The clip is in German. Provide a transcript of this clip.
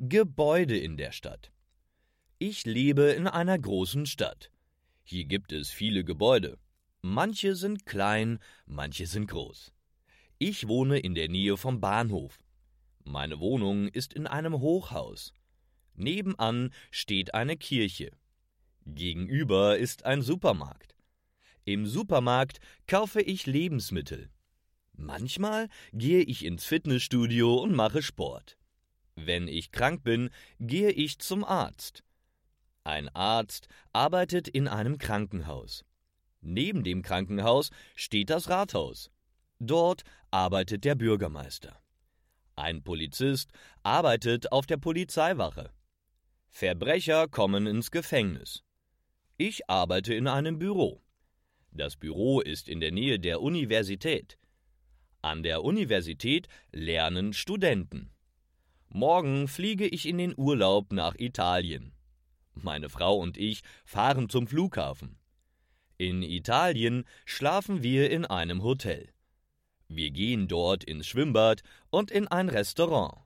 Gebäude in der Stadt. Ich lebe in einer großen Stadt. Hier gibt es viele Gebäude. Manche sind klein, manche sind groß. Ich wohne in der Nähe vom Bahnhof. Meine Wohnung ist in einem Hochhaus. Nebenan steht eine Kirche. Gegenüber ist ein Supermarkt. Im Supermarkt kaufe ich Lebensmittel. Manchmal gehe ich ins Fitnessstudio und mache Sport. Wenn ich krank bin, gehe ich zum Arzt. Ein Arzt arbeitet in einem Krankenhaus. Neben dem Krankenhaus steht das Rathaus. Dort arbeitet der Bürgermeister. Ein Polizist arbeitet auf der Polizeiwache. Verbrecher kommen ins Gefängnis. Ich arbeite in einem Büro. Das Büro ist in der Nähe der Universität. An der Universität lernen Studenten. Morgen fliege ich in den Urlaub nach Italien. Meine Frau und ich fahren zum Flughafen. In Italien schlafen wir in einem Hotel. Wir gehen dort ins Schwimmbad und in ein Restaurant.